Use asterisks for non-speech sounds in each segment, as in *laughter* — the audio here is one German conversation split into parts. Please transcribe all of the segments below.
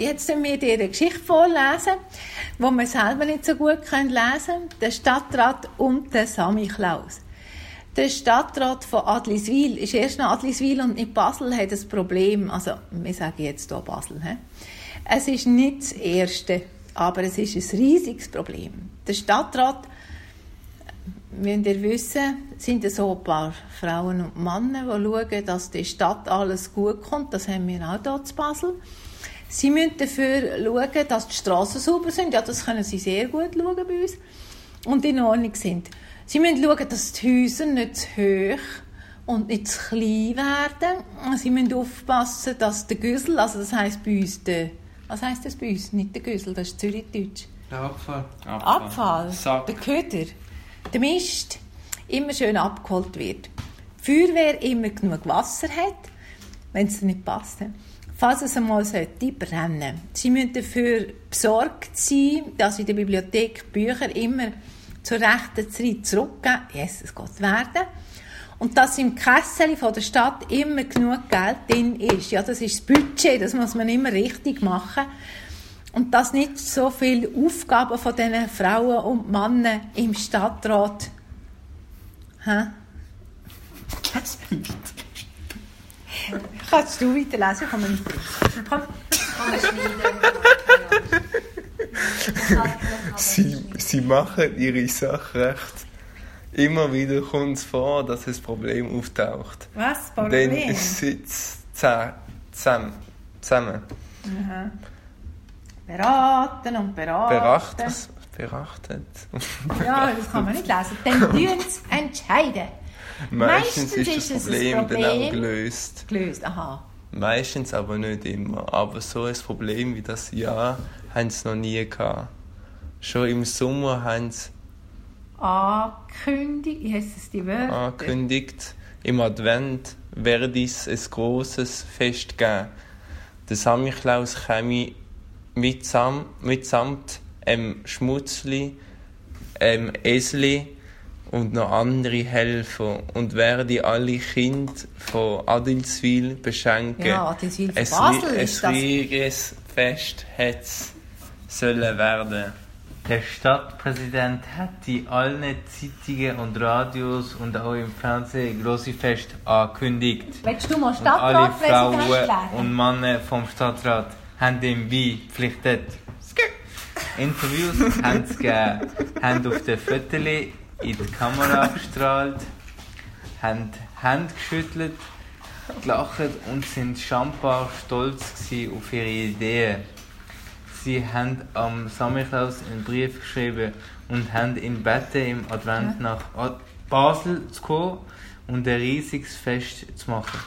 jetzt wir dir eine Geschichte vorlesen, die wir selber nicht so gut lesen können. Der Stadtrat und der Samichlaus. Der Stadtrat von Adliswil ist erst noch Adliswil und nicht Basel hat ein Problem. Also, wir sagen jetzt hier Basel. He? Es ist nicht das erste, aber es ist ein riesiges Problem. Der Stadtrat müsst ihr wissen, sind so ein paar Frauen und Männer, die schauen, dass die Stadt alles gut kommt. Das haben wir auch hier zu Basel. Sie müssen dafür schauen, dass die Straßen sauber sind. Ja, das können sie sehr gut schauen bei uns. Und in Ordnung sind. Sie müssen schauen, dass die Häuser nicht zu hoch und nicht zu klein werden. Sie müssen aufpassen, dass der Güssel, also das heisst bei uns der, was heisst das bei uns? Nicht der Güssel, das ist Zürichdeutsch. Der Abfall. Abfall. Abfall. Sack. Der Köder der Mist immer schön abgeholt wird. Die Feuerwehr immer genug Wasser hat, wenn es nicht passt. Falls es einmal sollte brennen. Sie müssen dafür besorgt sein, dass in der Bibliothek Bücher immer zur rechten Zeit zurückgeben. Yes, es geht werden. Und dass im Kessel der Stadt immer genug Geld drin ist. Ja, das ist das Budget, das muss man immer richtig machen. Und dass nicht so viele Aufgaben von diesen Frauen und Männern im Stadtrat. Hä? Kannst du weiterlesen? Komm mal Komm. sie, sie machen ihre Sache recht. Immer wieder kommt es vor, dass ein Problem auftaucht. Was? Problem? Dann sitzt zusammen. zusammen. Beraten und beraten. Berachtet. Berachtet. ja, das kann man nicht lesen. Dann tun sie entscheiden. Meistens, Meistens ist, das Problem, Problem, dann auch gelöst. Gelöst, aha. Meistens aber nicht immer. Aber so ein Problem wie das Jahr haben sie noch nie gehabt. Schon im Sommer haben sie angekündigt, wie heißt es die Wörter? Angekündigt, im Advent werde es ein grosses Fest geben. Der Samichlaus käme mitsamt, mitsamt ähm, Schmutzli, ähm, Esli und noch andere Helfer und werde alle Kinder von Adilswil beschenken. Ja, Adilswil von Basel ein, ist ein riesiges Fest hätte sollen werden. Der Stadtpräsident hat die allen Zeitungen und Radios und auch im Fernsehen große Fest angekündigt. Willst du mal Stadtratpräsident Alle Frauen und Männer vom Stadtrat haben ihm beipflichtet. Interviews *laughs* haben sie gegeben, haben auf den Fotos in die Kamera gestrahlt, haben Hände geschüttelt, gelacht und sind schambar stolz auf ihre Ideen. Sie haben am Samichlaus einen Brief geschrieben und haben ihn gebeten, im Advent nach Basel zu kommen und ein riesiges Fest zu machen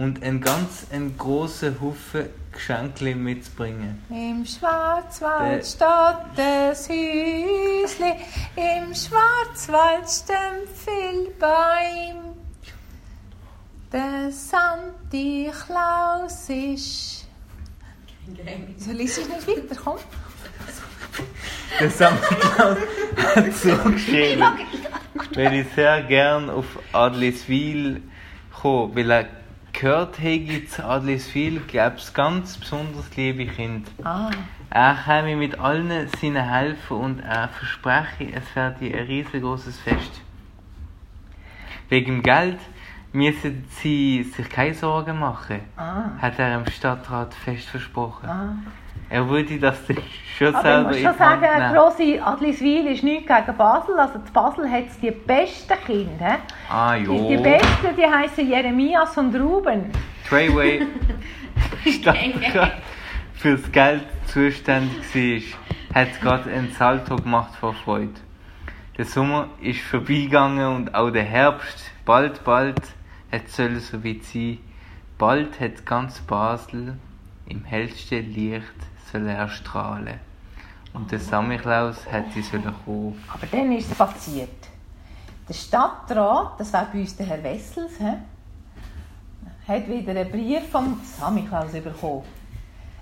und einen ganz einen großen Haufen Geschenke mitzubringen. Im Schwarzwald steht das Häusli, im Schwarzwald stehen viel Bäume. Der Santi Klaus ist. So liest ich nicht weiter, komm. Der Santi Klaus hat so geschrieben, wenn ich sehr gern auf Adliswil komme, weil er gehört habe, zu Adliswil gäbe es ganz besonders liebe Kinder. Ah. Er käme mit allen seinen helfen und er verspreche, es werde ein riesengroßes Fest. Wegen Geld müssen sie sich keine Sorgen machen, ah. hat er im Stadtrat fest versprochen. Ah. Er würde das *laughs* schon Aber selber ich muss schon sagen, grosse Adliswil ist nichts gegen Basel. Also in Basel hat es die besten Kinder. Ah, jo. Die, die besten, die heißen Jeremias und Ruben. Treyway Stadtrat für das Geld zuständig war, hat gerade einen Salto gemacht vor Freude. Der Sommer ist vorbeigegangen und auch der Herbst. Bald, bald hat es so wie sein. Bald hat ganz Basel im hellsten Licht soll er strahlen. Und der Samichlaus hätte sollen kommen. Aber dann ist es passiert. Der Stadtrat, das war bei uns der Herr Wessels, he, hat wieder einen Brief vom Samichlaus bekommen.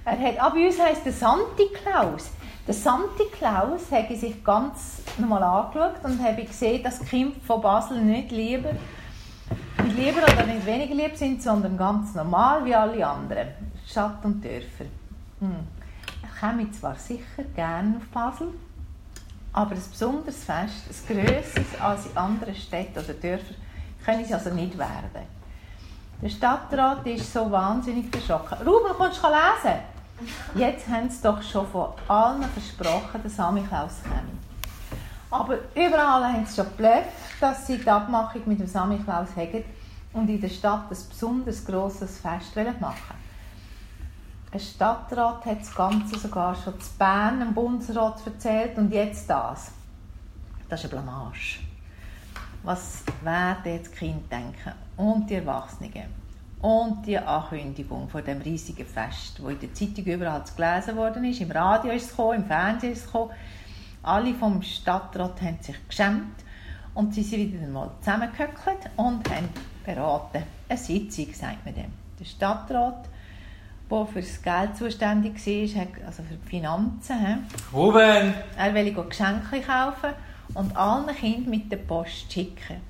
Er hat, ah, bei uns heisst der Santi Klaus. Der Santi Klaus habe sich ganz nochmal angeschaut und habe gesehen, dass die Kinder von Basel nicht lieber, nicht lieber oder nicht weniger lieb sind, sondern ganz normal wie alle anderen. Stadt und Dörfer. Hm. Ich komme zwar sicher gerne auf Basel, aber ein besonderes Fest, ein grösseres als in anderen Städten oder Dörfern, kann es also nicht werden. Der Stadtrat ist so wahnsinnig verschrocken. Ruben, kommst du lesen? Jetzt haben sie doch schon von allen versprochen, dass Samichlaus käme. Aber überall haben sie schon geblufft, dass sie die Abmachung mit dem Samichlaus haben und in der Stadt ein besonders grosses Fest machen Ein Stadtrat hat das Ganze sogar schon zu Bern im Bundesrat erzählt und jetzt das. Das ist eine Blamage. Was werden jetzt die Kinder denken und die Erwachsenen? Und die Ankündigung von dem riesigen Fest, wo in der Zeitung überall gelesen worden ist, im Radio ist es gekommen, im Fernsehen ist es gekommen. Alle vom Stadtrat haben sich geschämt und sie sind wieder einmal zusammengehöckelt und haben beraten. Eine Sitzung, sagt man dem. Der Stadtrat, der für das Geld zuständig war, also für die Finanzen, Ruben! er wollte Geschenke kaufen und allen Kindern mit der Post schicken.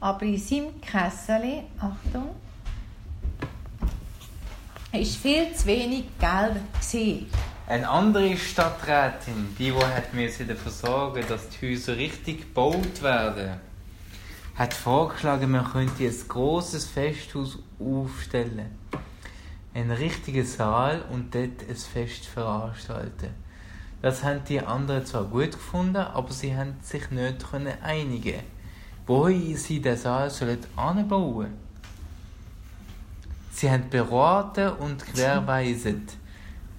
Aber in seinem Kessel, Achtung, ist viel zu wenig Geld gewesen. Eine andere Stadträtin, die, die hat dafür sorgen dass die Häuser richtig gebaut werden, hat vorgeschlagen, man könnte ein großes Festhaus aufstellen. Einen richtigen Saal und dort ein Fest veranstalten. Das haben die anderen zwar gut gefunden, aber sie haben sich nicht einigen wo sie den Saal anbauen sollen. Sie haben beraten und querweiset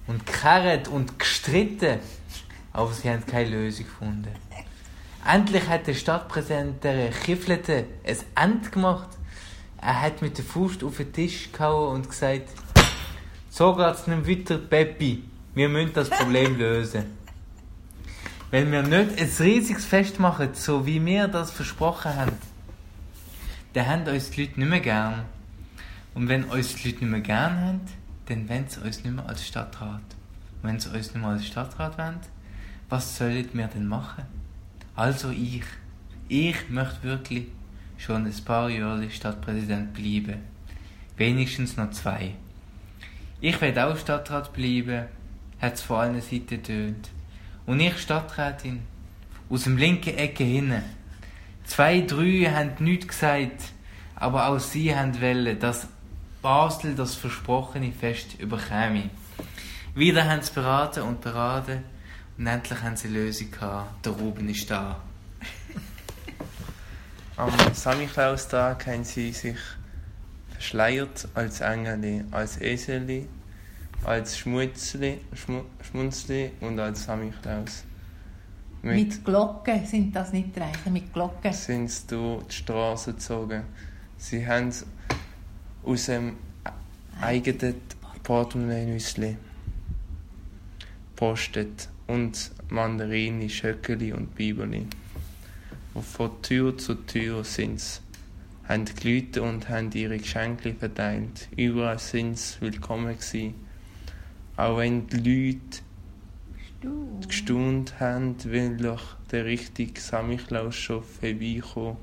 und gekarrt und gestritten, aber sie haben keine Lösung gefunden. Endlich hat der Stadtpräsident der Kiflete ein Ende gemacht. Er hat mit der Faust auf den Tisch gehauen und gesagt, so geht's nicht weiter, Peppi. Wir müssen das Problem *laughs* lösen. Wenn wir nicht ein riesiges Fest machen, so wie wir das versprochen haben, dann haben uns die Leute nicht mehr gern. Und wenn uns die Leute nicht mehr gern haben, dann wollen sie uns nicht mehr als Stadtrat. Und wenn sie uns nicht mehr als Stadtrat wollen, was sollen wir denn machen? Also ich. Ich möchte wirklich schon ein paar Jahre Stadtpräsident bleiben. Wenigstens noch zwei. Ich will auch Stadtrat bleiben, hat es vor allen Seiten getönt. Und ich Stadträtin. Aus dem linken Ecke hinten. Zwei, drei haben nichts gesagt, aber auch sie haben wollen, dass Basel das versprochene Fest überkäme. Wieder haben sie beraten und beraten und endlich haben sie eine Lösung gehabt. Der Ruben ist da. Am Samichlaustag haben sie sich verschleiert als Engel, als Eseli, als Schmutzli, Schmu Schmunzli und als Samichlaus. Mit, mit Glocken sind das nicht reichen, mit Glocken. Sind sie durch die Straße gezogen. Sie haben aus dem eigenen Portemonnaie postet und Mandarini, Schöckeli und Bibeli. Und von Tür zu Tür sind sie, haben gelüht und haben ihre Geschenke verteilt. Überall sind sie willkommen gewesen. Auch wenn die Leute gestaunt haben, weil doch der richtige Samichlaus schon vorbeigekommen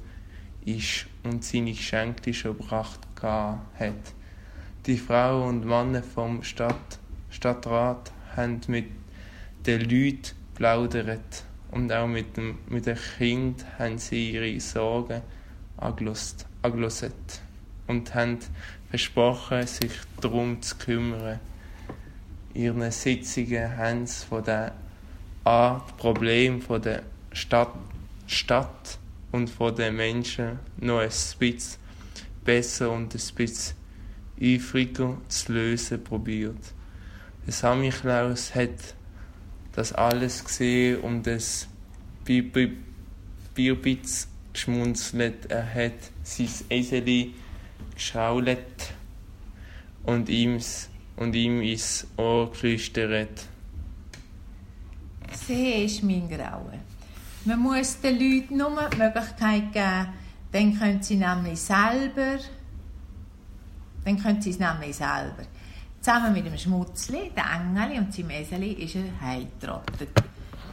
ist und seine Geschenke schon gebracht hat. Die Frauen und Männer vom Stadt, Stadtrat haben mit den Leuten plaudert und auch mit, dem, mit den Kindern haben sie ihre Sorgen angelost, und haben versprochen, sich darum zu kümmern. Ihren Sitzungen haben sie von der Art Problem von der Stadt, Stadt und von den Menschen noch ein bisschen besser und ein bisschen eifriger zu lösen probiert. Der Samichlaus hat das alles gesehen und das Bierbitz geschmunzelt. Er hat sein Eseli geschaut und ihm, und ihm ins Ohr geflüstert. Sie ist mein Grauen. Man muss den Leuten nur die Möglichkeit geben, dann können sie nämlich selber, dann können sie es nämlich selber. Zusammen mit dem Schmutzli, dem Engeli und seinem Eseli ist er heimgetrottet.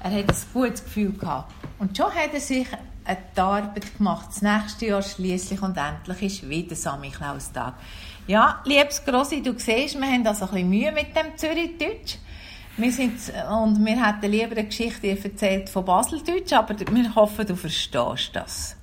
Er hat ein gutes Gefühl gehabt. Und schon hat er sich eine Arbeit gemacht. Das nächste Jahr schließlich und endlich ist wieder Samichlaustag. Ja, liebes Grossi, du siehst, wir haben also ein bisschen Mühe mit dem Zürichdeutsch. Wir sind, und wir hätten lieber eine Geschichte erzählt von Baseldeutsch, aber wir hoffen, du verstehst das.